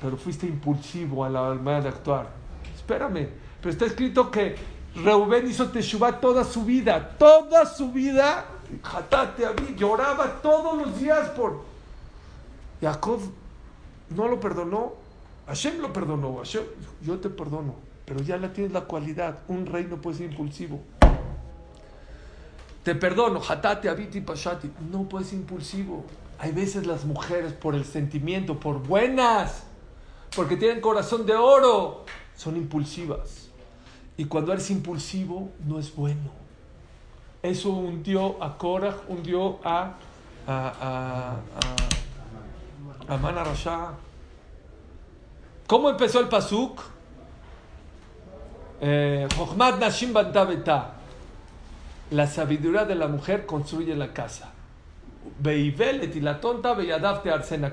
pero fuiste impulsivo a la manera de actuar. Espérame, pero está escrito que Reubén hizo Teshuvah toda su vida, toda su vida. Jatate a lloraba todos los días por. Jacob no lo perdonó, Hashem lo perdonó. Hashem, yo te perdono, pero ya la tienes la cualidad. Un rey no puede ser impulsivo. Te perdono, Hatate, Abiti, Pashati. No puedes ser impulsivo. Hay veces las mujeres por el sentimiento, por buenas, porque tienen corazón de oro, son impulsivas. Y cuando eres impulsivo, no es bueno. Eso hundió a Korah, hundió a, a, a, a, Mana. ¿Cómo empezó el pasuk? Eh, Nashim. La sabiduría de la mujer construye la casa. Y la tonta.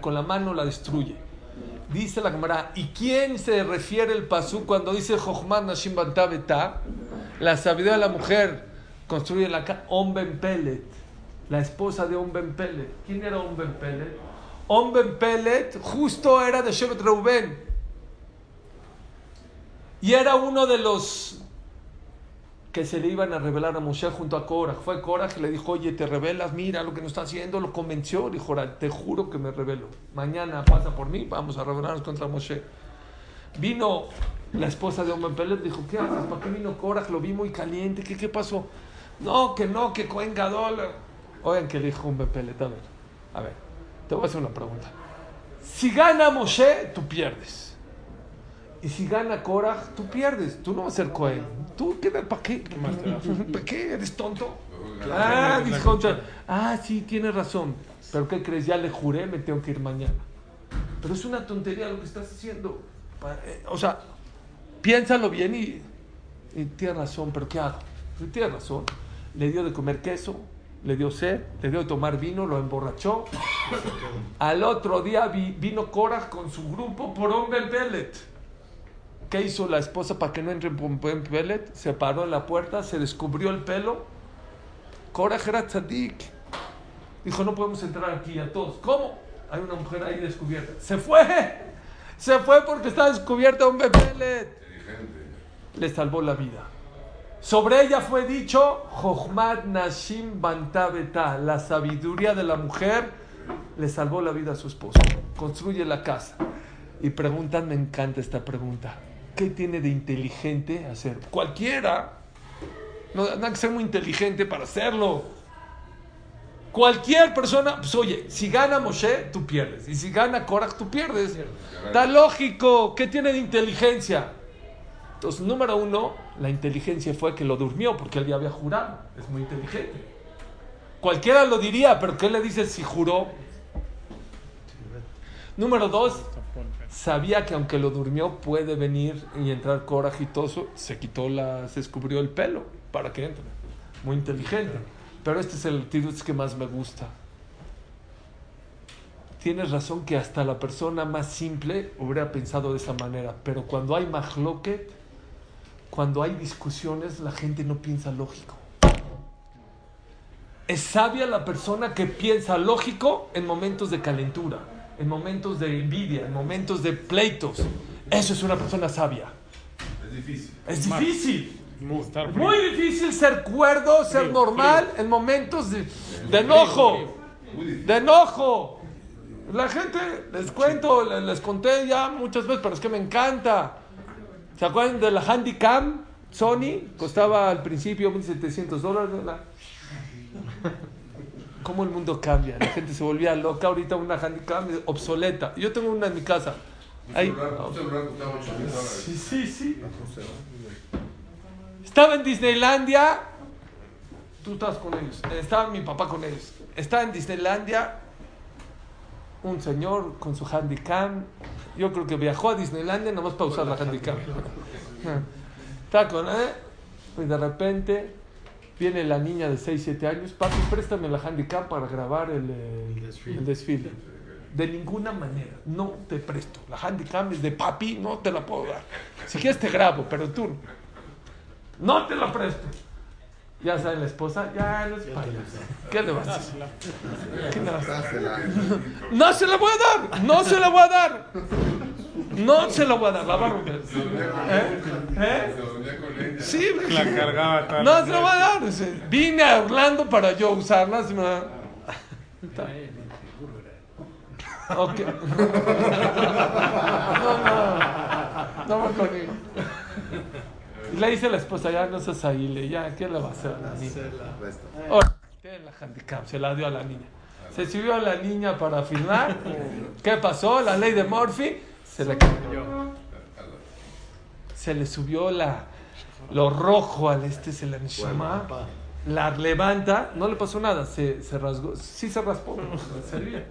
Con la mano la destruye. Dice la cámara. ¿Y quién se refiere el pasuk cuando dice Chochmat Nashim Banta Betá? La sabiduría de la mujer construye la casa. Omben Pelet. La esposa de Omben Pelet. ¿Quién era Omben Pelet? Omben Pelet justo era de Shevet Reuben. Y era uno de los que se le iban a revelar a Moshe junto a Korah. Fue Korah que le dijo, oye, te revelas, mira lo que nos está haciendo, lo convenció. Dijo, te juro que me revelo. Mañana pasa por mí, vamos a revelarnos contra Moshe. Vino la esposa de Omen Pelet, dijo, ¿qué haces? ¿Para qué vino Korah? Lo vi muy caliente, ¿qué, qué pasó? No, que no, que Cohen. Oigan, que dijo Omen Pelet, a a ver, te voy a hacer una pregunta. Si gana Moshe, tú pierdes. Y si gana Korah, tú pierdes. Tú no vas a ser Cohen. ¿Tú qué? ¿Para qué? ¿Para qué? ¿Eres tonto? Ah, dijo, ah, sí, tienes razón. Pero ¿qué crees? Ya le juré, me tengo que ir mañana. Pero es una tontería lo que estás haciendo. O sea, piénsalo bien y, y tienes razón, pero ¿qué hago? Tienes razón. Le dio de comer queso, le dio sed, le dio de tomar vino, lo emborrachó. Al otro día vi, vino Korah con su grupo por hombre Pellet. ¿Qué hizo la esposa para que no entre en Pelet? Se paró en la puerta, se descubrió el pelo. Korah era tzadik. Dijo, no podemos entrar aquí a todos. ¿Cómo? Hay una mujer ahí descubierta. Se fue. Se fue porque está descubierta un Pelet. Le salvó la vida. Sobre ella fue dicho, Jochmat Nashim Bantabeta, la sabiduría de la mujer le salvó la vida a su esposo. Construye la casa. Y preguntan, me encanta esta pregunta. ¿Qué tiene de inteligente hacer? Cualquiera. No, hay que ser muy inteligente para hacerlo. Cualquier persona, pues oye, si gana Moshe, tú pierdes. Y si gana Korach, tú pierdes. Está lógico. ¿Qué tiene de inteligencia? Entonces, número uno, la inteligencia fue que lo durmió porque él ya había jurado. Es muy inteligente. Cualquiera lo diría, pero ¿qué le dice si juró? Número dos, sabía que aunque lo durmió puede venir y entrar eso, se quitó la, se descubrió el pelo para que entre. Muy inteligente. Pero este es el tirutz que más me gusta. Tienes razón que hasta la persona más simple hubiera pensado de esa manera, pero cuando hay mahloket, cuando hay discusiones, la gente no piensa lógico. Es sabia la persona que piensa lógico en momentos de calentura en momentos de envidia, en momentos de pleitos. Eso es una persona sabia. Es difícil. Es difícil. Muy difícil ser cuerdo, ser normal en momentos de, de enojo. De enojo. La gente, les cuento, les, les conté ya muchas veces, pero es que me encanta. ¿Se acuerdan de la Handycam? Sony costaba al principio 1700 dólares. Cómo el mundo cambia. La gente se volvía loca. Ahorita una handicap obsoleta. Yo tengo una en mi casa. Ahí. Sí, sí, sí. Estaba en Disneylandia. Tú estás con ellos. Estaba mi papá con ellos. Estaba en Disneylandia. Un señor con su handicam. Yo creo que viajó a Disneylandia nomás para usar la handicam. Está con, ¿eh? Y de repente Viene la niña de 6, 7 años, papi, préstame la handicap para grabar el, el, desfile. el, desfile. De ninguna manera, no te presto. La handicap es de papi, no te la puedo dar. Si quieres te grabo, pero tú no te la presto. Ya sabe la esposa, ya no es payaso. ¿Qué le vas a hacer? ¿Qué le vas a hacer? No se la voy a dar, no se la voy a dar. No se la voy a dar, la va a romper. ¿Eh? ¿Eh? Sí, la cargaba tal. No se la voy a dar. Vine a Orlando para yo usarla. Ok. No, no. No me conmigo. Y le dice a la esposa, ya no seas ahí, le ya, ¿qué le va a hacer a la niña? Ahora, tiene la handicap, se la dio a la niña. Se subió a la niña para firmar. ¿Qué pasó? La ley de Murphy se le cayó. Se le subió la, lo rojo al este, se la neshama. La levanta, no le pasó nada, se, se rasgó. Sí se raspó, le servía.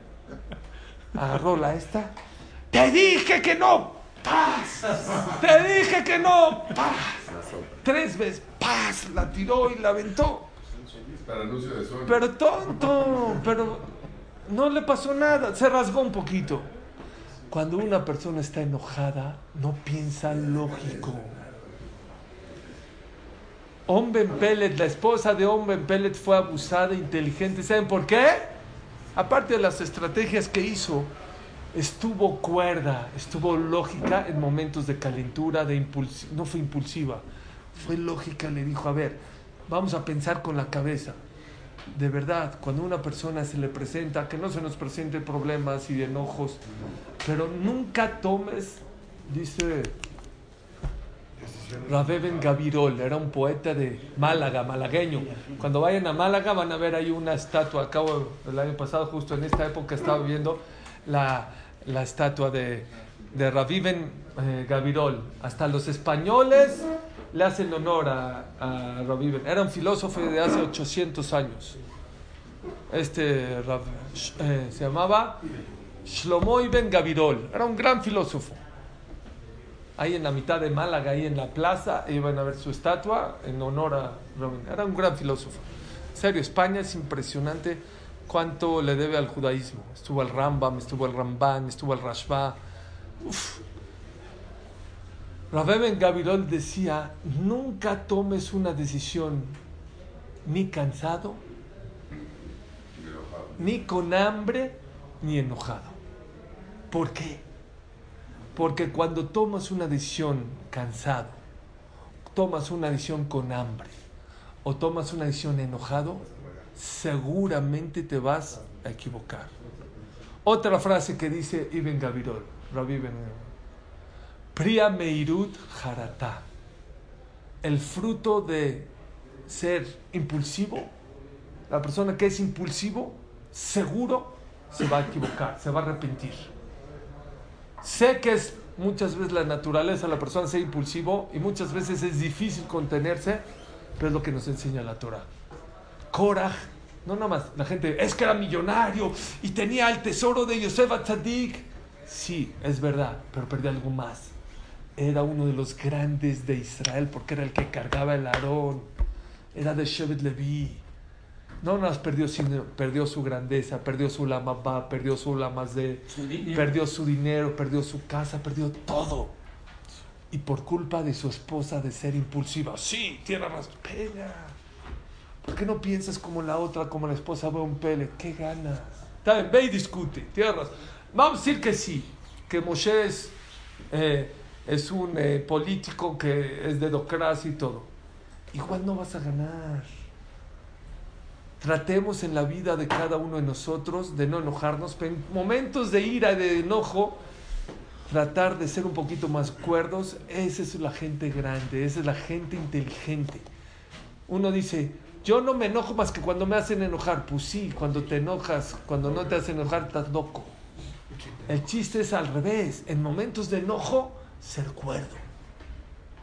Agarró la esta. Te dije que no. ¡Paz! Te dije que no. ¡Paz! Tres veces. ¡Paz! La tiró y la aventó. Para anuncio de Sony. Pero tonto, pero no le pasó nada, se rasgó un poquito. Cuando una persona está enojada, no piensa lógico. Omben Pellet, la esposa de Omben Pellet fue abusada, inteligente. ¿Saben por qué? Aparte de las estrategias que hizo, estuvo cuerda, estuvo lógica en momentos de calentura, de impuls no fue impulsiva, fue lógica. Le dijo, a ver, vamos a pensar con la cabeza. De verdad, cuando una persona se le presenta, que no se nos presenten problemas y enojos, pero nunca tomes, dice Rabeben Gavirol, era un poeta de Málaga, malagueño. Cuando vayan a Málaga van a ver ahí una estatua. Acabo el año pasado, justo en esta época, estaba viendo la, la estatua de, de Raviven eh, Gavirol. Hasta los españoles le hacen honor a, a Raviven. Era un filósofo de hace 800 años. Este eh, se llamaba Shlomo Ibn Gavirol. Era un gran filósofo. Ahí en la mitad de Málaga, ahí en la plaza, iban a ver su estatua en honor a Raviven. Era un gran filósofo. En serio, España es impresionante cuánto le debe al judaísmo. Estuvo el Rambam, estuvo el Ramban, estuvo el Rashba. Rabben Gavirol decía, nunca tomes una decisión ni cansado, ni con hambre, ni enojado. ¿Por qué? Porque cuando tomas una decisión cansado, tomas una decisión con hambre o tomas una decisión enojado, seguramente te vas a equivocar. Otra frase que dice Ibn Gavirol, Rabbi Gavirol. Priya Meirut Harata. El fruto de ser impulsivo, la persona que es impulsivo, seguro se va a equivocar, se va a arrepentir. Sé que es muchas veces la naturaleza la persona ser impulsivo y muchas veces es difícil contenerse, pero es lo que nos enseña la Torah. Korah, no nada más, la gente, es que era millonario y tenía el tesoro de Yosef Atzadik. Sí, es verdad, pero perdió algo más. Era uno de los grandes de Israel porque era el que cargaba el Aarón. Era de Shevet Levi. No más perdió, sino perdió su grandeza, perdió su lamabá, perdió su lamazé, perdió su dinero, perdió su casa, perdió todo. Y por culpa de su esposa de ser impulsiva. Sí, tiene razón. Espera. ¿Por qué no piensas como la otra, como la esposa ve un pele? ¿Qué ganas? Está bien, ve y discute. Razón. Vamos a decir que sí, que Moshe es, eh, es un eh, político que es de democracia y todo. Igual no vas a ganar. Tratemos en la vida de cada uno de nosotros de no enojarnos, en momentos de ira y de enojo, tratar de ser un poquito más cuerdos. Esa es la gente grande, esa es la gente inteligente. Uno dice, yo no me enojo más que cuando me hacen enojar. Pues sí, cuando te enojas, cuando no te hacen enojar, estás loco. El chiste es al revés. En momentos de enojo, ser cuerdo,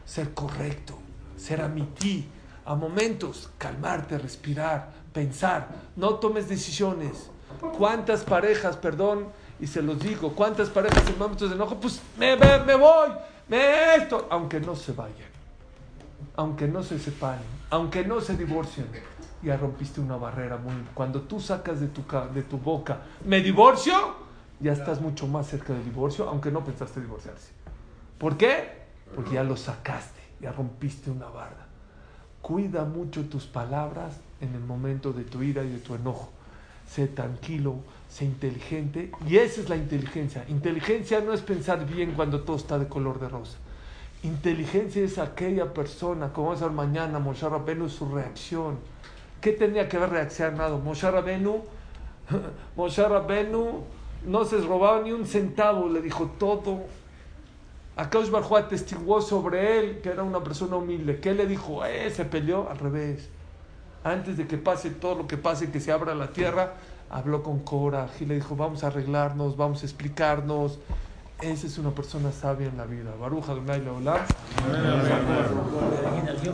ser correcto, ser amití. A momentos, calmarte, respirar, pensar. No tomes decisiones. ¿Cuántas parejas, perdón, y se los digo, cuántas parejas en momentos de enojo, pues me, me, me voy, me esto, aunque no se vayan, aunque no se separen, aunque no se divorcien, ya rompiste una barrera muy. Cuando tú sacas de tu, de tu boca, me divorcio, ya estás mucho más cerca del divorcio, aunque no pensaste divorciarse. ¿Por qué? Porque ya lo sacaste, ya rompiste una barra. Cuida mucho tus palabras en el momento de tu ira y de tu enojo. Sé tranquilo, sé inteligente. Y esa es la inteligencia. Inteligencia no es pensar bien cuando todo está de color de rosa. Inteligencia es aquella persona, como ser mañana, Moshe Rabenu, su reacción. ¿Qué tenía que haber reaccionado? Moshe Rabenu, Moshe Rabenu no se robaba ni un centavo, le dijo todo. Akash Barjú atestiguó sobre él que era una persona humilde. ¿Qué le dijo? Eh, se peleó al revés. Antes de que pase todo lo que pase, que se abra la tierra, habló con Cora y le dijo, vamos a arreglarnos, vamos a explicarnos. Esa es una persona sabia en la vida. Baruch Adonai Leolam. Aquí nació